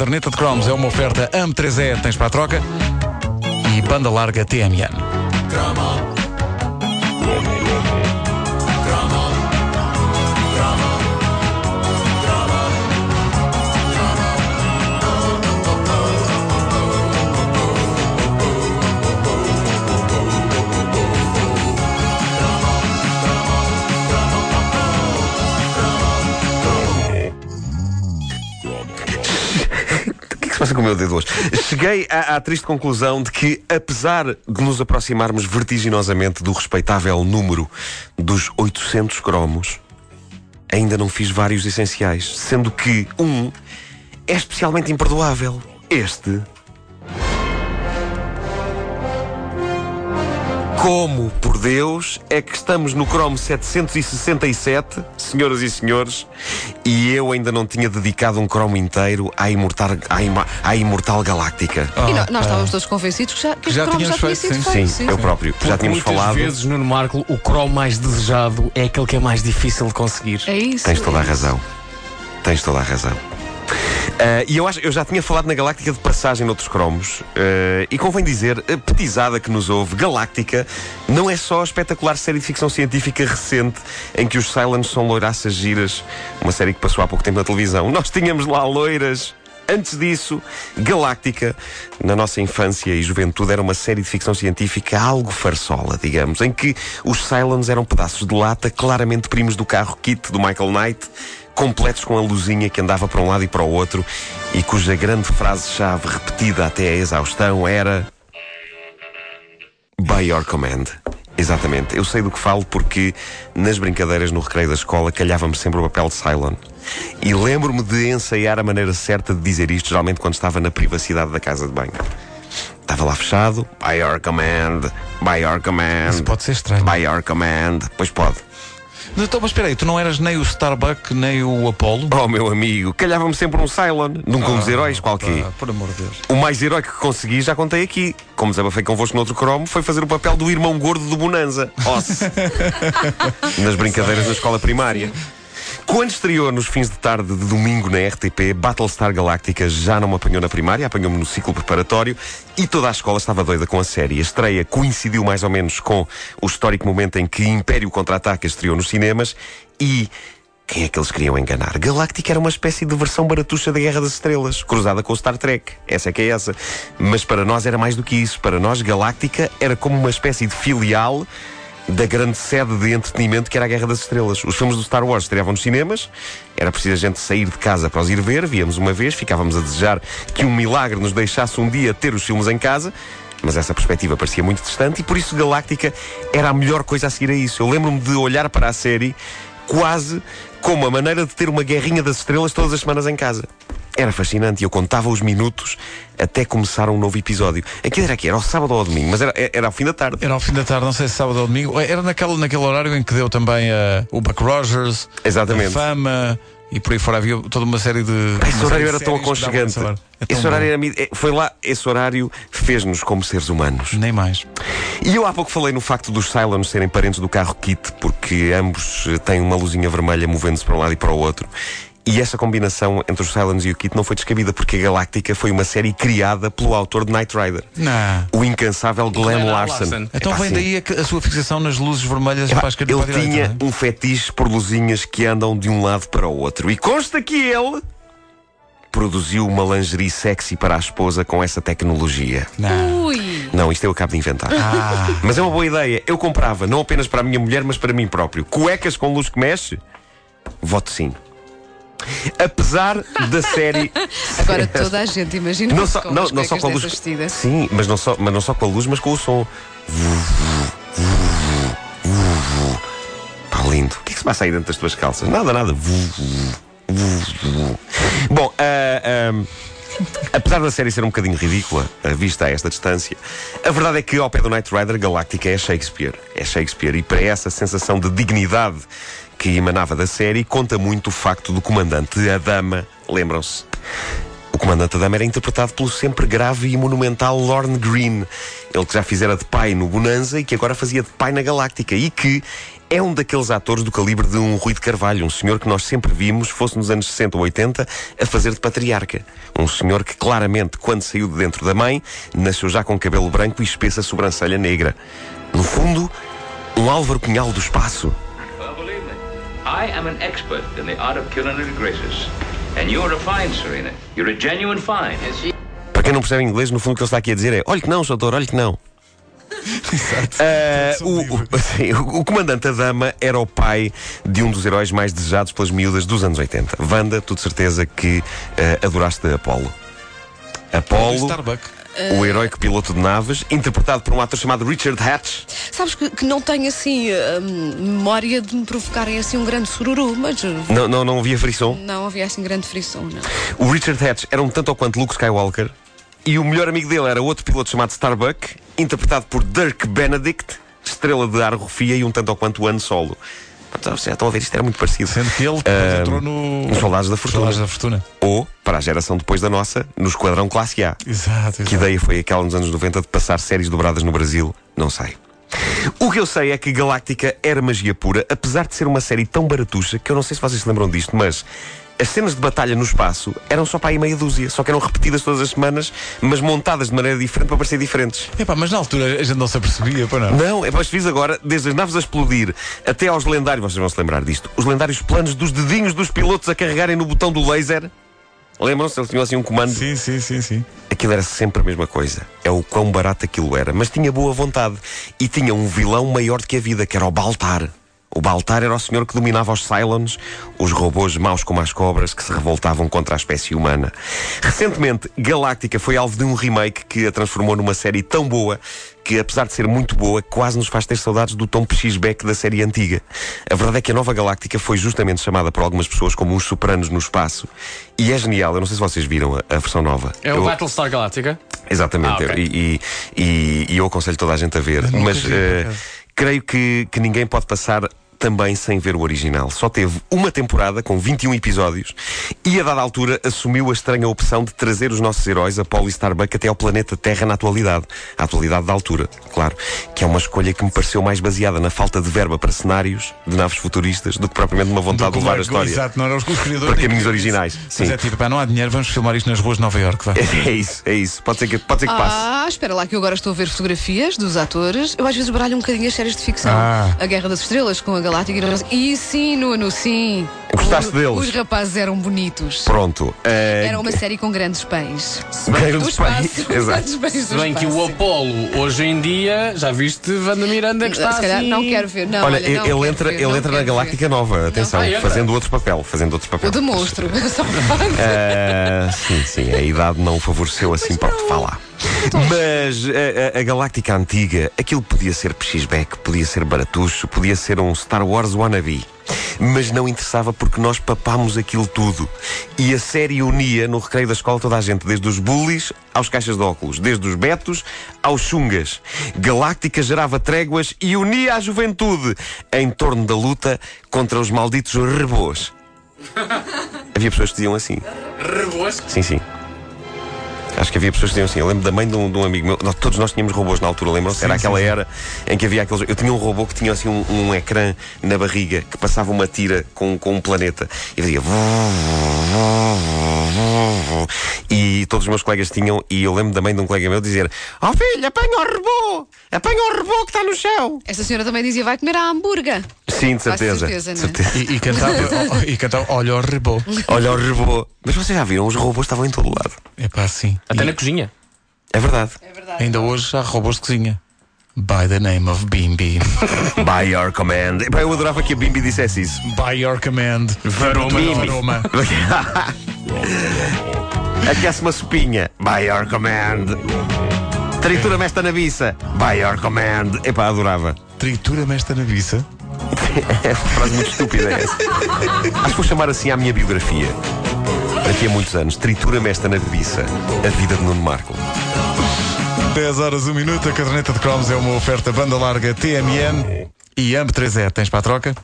Caderneta de cromos é uma oferta AM3E, tens para a troca, e banda larga TMN. Passa com o meu dedo hoje? Cheguei à, à triste conclusão de que, apesar de nos aproximarmos vertiginosamente do respeitável número dos 800 cromos, ainda não fiz vários essenciais, sendo que um é especialmente imperdoável. Este. Como, por Deus, é que estamos no Chrome 767, senhoras e senhores, e eu ainda não tinha dedicado um Chrome inteiro à imortal, à, ima- à imortal galáctica? E nó- nós estávamos todos convencidos que já, que Já este cromo já tínhamos tinha feito, sido sim. Sim, feito. eu próprio. Já tínhamos Muitas falado. vezes, Nuno Marco, o Chrome mais desejado é aquele que é mais difícil de conseguir. É isso. Tens toda a é razão. Tens toda a razão. Ah, e eu acho, eu já tinha falado na Galáctica de passagem noutros cromos. ah, e convém dizer, a petizada que nos ouve, Galáctica não é só a espetacular série de ficção científica recente em que os Cylons são loiraças giras, uma série que passou há pouco tempo na televisão. Nós tínhamos lá loiras. Antes disso, Galáctica, na nossa infância e juventude, era uma série de ficção científica algo farsola, digamos, em que os Cylons eram pedaços de lata claramente primos do carro Kit do Michael Knight, completos com a luzinha que andava para um lado e para o outro e cuja grande frase-chave repetida até a exaustão era By your command. Exatamente. Eu sei do que falo porque nas brincadeiras no recreio da escola calhava-me sempre o papel de Cylon. E lembro-me de ensaiar a maneira certa de dizer isto, geralmente quando estava na privacidade da casa de banho. Estava lá fechado. By your command. By your command. Isso pode ser estranho. By your command. Pois pode. Então, mas espera aí, tu não eras nem o Starbuck, nem o Apollo? Oh, meu amigo, calhava-me sempre um Cylon. Nunca um dos heróis qualquer. Ah, por amor de Deus. O mais heróico que consegui já contei aqui. Como desabafei convosco no outro cromo, foi fazer o papel do irmão gordo do Bonanza. Osse. Nas brincadeiras na escola primária. Quando estreou nos fins de tarde de domingo na RTP, Battlestar Galactica já não me apanhou na primária, apanhou-me no ciclo preparatório e toda a escola estava doida com a série. A estreia coincidiu mais ou menos com o histórico momento em que Império Contra-Ataca estreou nos cinemas e quem é que eles queriam enganar? Galactica era uma espécie de versão baratuxa da Guerra das Estrelas, cruzada com o Star Trek. Essa é que é essa. Mas para nós era mais do que isso. Para nós, Galáctica era como uma espécie de filial da grande sede de entretenimento que era a Guerra das Estrelas. Os filmes do Star Wars estreavam nos cinemas, era preciso a gente sair de casa para os ir ver, víamos uma vez, ficávamos a desejar que um milagre nos deixasse um dia ter os filmes em casa. Mas essa perspectiva parecia muito distante e por isso Galáctica era a melhor coisa a seguir a isso. Eu lembro-me de olhar para a série quase como a maneira de ter uma guerrinha das estrelas todas as semanas em casa. Era fascinante e eu contava os minutos até começar um novo episódio. Aquilo era aqui, era ao sábado ou ao domingo, mas era, era ao fim da tarde. Era ao fim da tarde, não sei se sábado ou domingo. Era naquele, naquele horário em que deu também eh, o Buck Rogers, Exatamente. a Fama e por aí fora havia toda uma série de. Esse uma horário era tão aconchegante. É tão Esse horário era, eh, foi lá, esse horário fez-nos como seres humanos. Nem mais. E eu há pouco falei no facto dos Cylons serem parentes do carro Kit, porque ambos eh, têm uma luzinha vermelha movendo-se para um lado e para o outro. E essa combinação entre os Cylons e o Kit não foi descabida, porque a Galáctica foi uma série criada pelo autor de Knight Rider, Não. o incansável Glenn Glenn Larson. Larson. Então Epá, vem daí a, a sua fixação nas luzes vermelhas para a esquerda e Ele para tinha é? um fetiche por luzinhas que andam de um lado para o outro. E consta que ele produziu uma lingerie sexy para a esposa com essa tecnologia. Não. Ui. Não, isto eu acabo de inventar. Ah, Mas é uma boa ideia. Eu comprava, não apenas para a minha mulher, mas para mim próprio. Cuecas com luz que mexe? Voto sim. Apesar da série. Agora toda a gente imagina Não só, não, não só com a luz. dessas vestidas. Sim, mas não, só, mas não só com a luz, mas com o som. Pá, lindo. O que é que se passa aí dentro das tuas calças? Nada, nada. Bom, ah, apesar da série ser um bocadinho ridícula, vista a esta distância, a verdade é que ao pé do Knight Rider, Galáctica é Shakespeare. É Shakespeare. E para essa sensação de dignidade que emanava da série, conta muito o facto do comandante, a dama, lembram-se? O comandante Adama era interpretado pelo sempre grave e monumental Lorne Green. Ele que já fizera de pai no Bonanza e que agora fazia de pai na Galáctica. E que é um daqueles atores do calibre de um Rui de Carvalho, um senhor que nós sempre vimos, fosse nos anos 60 ou 80, a fazer de patriarca. Um senhor que claramente, quando saiu de dentro da mãe, nasceu já com cabelo branco e espessa sobrancelha negra. No fundo, um Álvaro Cunhal do espaço. I am an expert in the art of culinary graces. And you're a fine, Serena. You're a genuine fine. Para quem não percebe inglês, no fundo o que ele está aqui a dizer é: olhe que não, doutor, olhe que não. Ah, o, o- o- o comandante Adama era o pai de um dos heróis mais desejados pelas miúdas dos anos 80. Wanda, tu de certeza que ah, adoraste Apolo. Apolo, Starbuck. O heróico piloto de naves, interpretado por um ator chamado Richard Hatch. Sabes que, que não tenho assim hum, memória de me provocarem assim um grande sururu, mas uh, Não, não, não havia frisson. não havia assim grande frição, não. O Richard Hatch era um tanto ou quanto Luke Skywalker. E o melhor amigo dele era outro piloto chamado Starbuck, interpretado por Dirk Benedict, estrela de ar rufia e um tanto ou quanto Han Solo. Já estão a ver, isto era muito parecido. Sendo que ele depois entrou no. nos Soldados da Fortuna. Soldados da Fortuna. Ou, para a geração depois da nossa, no Esquadrão Classe A. Exato, Que exato. ideia foi aquela nos anos 90 de passar séries dobradas no Brasil? Não sei. O que eu sei é que Galáctica era magia pura, apesar de ser uma série tão baratuxa que eu não sei se vocês se lembram disto, mas as cenas de batalha no espaço eram só para aí meia dúzia, só que eram repetidas todas as semanas, mas montadas de maneira diferente para parecer diferentes. Epá, mas na altura a gente não se apercebia, pá, não. Não, é para fiz agora, desde as naves a explodir até aos lendários, vocês vão se lembrar disto, os lendários planos dos dedinhos dos pilotos a carregarem no botão do laser. Lembram-se? Eles tinham assim um comando. Sim, sim, sim, sim. Aquilo era sempre a mesma coisa. É o quão barato aquilo era. Mas tinha boa vontade. E tinha um vilão maior do que a vida, que era o Baltar. O Baltar era o senhor que dominava os Cylons, os robôs maus como as cobras que se revoltavam contra a espécie humana. Recentemente, Galáctica foi alvo de um remake que a transformou numa série tão boa que, apesar de ser muito boa, quase nos faz ter saudades do tom X-Beck da série antiga. A verdade é que a nova Galáctica foi justamente chamada por algumas pessoas como uns sopranos no espaço. E é genial. Eu não sei se vocês viram a, a versão nova. É o Eu- Battlestar Galactica? Exatamente, Ah, ok. e, e- e- e eu aconselho toda a gente a ver. Mas vi, acaso. Creio que, que ninguém pode passar também sem ver o original. Só teve uma temporada com 21 episódios e, a dada altura, assumiu a estranha opção de trazer os nossos heróis, Apollo e Starbuck, até ao planeta Terra na atualidade. A atualidade da altura, claro. Que é uma escolha que me pareceu mais baseada na falta de verba para cenários de naves futuristas do que propriamente uma vontade de levar a história. Exato, não eram os criadores. Para caminhos originais. Sim. Mas é tipo, pá, não há dinheiro, vamos filmar isto nas ruas de Nova Iorque, vá. É isso, é isso. Pode ser que, pode ser que passe. Ah, espera lá que eu agora estou a ver fotografias dos atores. Eu às vezes baralho um bocadinho as séries de ficção. Ah. A Guerra das Estrelas com a Galáctica e sim, Nuno, sim. Gostaste Os- deles? Os rapazes eram bonitos. Pronto. eh, Era uma série com grandes pães. Grandes pães, exato. Pães Se bem que o. Apolo, hoje em dia, já viste Wanda Miranda que está Se calhar assim... não quero ver. Não, Olha, olha, não ele quero entra, ver, ele não entra na quero Galáctica ver. Nova, atenção, Ah, entra? fazendo outro papel, fazendo outro papel. O de monstro. Só pode. Ah, sim, sim, a idade não o favoreceu assim para o que falar. Mas a, a- a Galáctica antiga, aquilo podia ser PX-Beck, podia ser baratucho, podia ser um Star Wars wannabe. Mas não interessava porque nós papámos aquilo tudo. E a série unia no recreio da escola toda a gente, desde os bullies aos caixas de óculos, desde os betos aos chungas. Galáctica gerava tréguas e unia a juventude em torno da luta contra os malditos rebôs. Havia pessoas que diziam assim. Rebos. Sim, sim. Acho que havia pessoas que diziam assim. Eu lembro da mãe de um, de um amigo meu. Nós- todos nós tínhamos robôs na altura, lembram-se? Era aquela sim, era em que havia aqueles. Eu tinha um robô que tinha assim um, um ecrã na barriga que passava uma tira com, com um planeta e fazia. E todos os meus colegas tinham. E eu lembro da mãe de um colega meu dizer: Oh filho, apanha o robô! Apanha o robô que está no chão! Esta senhora também dizia: vai comer a hambúrguer. Sim, de certeza. certeza, certeza. E, e cantava, e cantava, olha o rebô. Olha o robô. Mas vocês já viram? Os robôs estavam em todo lado. É pá, sim. Até E na cozinha. É verdade. ainda hoje há robôs de cozinha. By the name of Bimbi. By your command. Epá, Eu adorava que a Bimbi dissesse isso. By your command. Varoma, varoma. Aquece uma sopinha. By your command. Tritura-me esta nabiça. By your command. Epá, adorava. Tritura-me esta nabiça. É uma frase muito estúpida essa. Acho que vou chamar assim à minha biografia. Daqui a muitos anos. Tritura-me esta nabiça. A vida de Nuno Marco. 10 horas, 1 minuto. A caderneta de cromos é uma oferta banda larga TMN e AMP3E. Tens para a troca?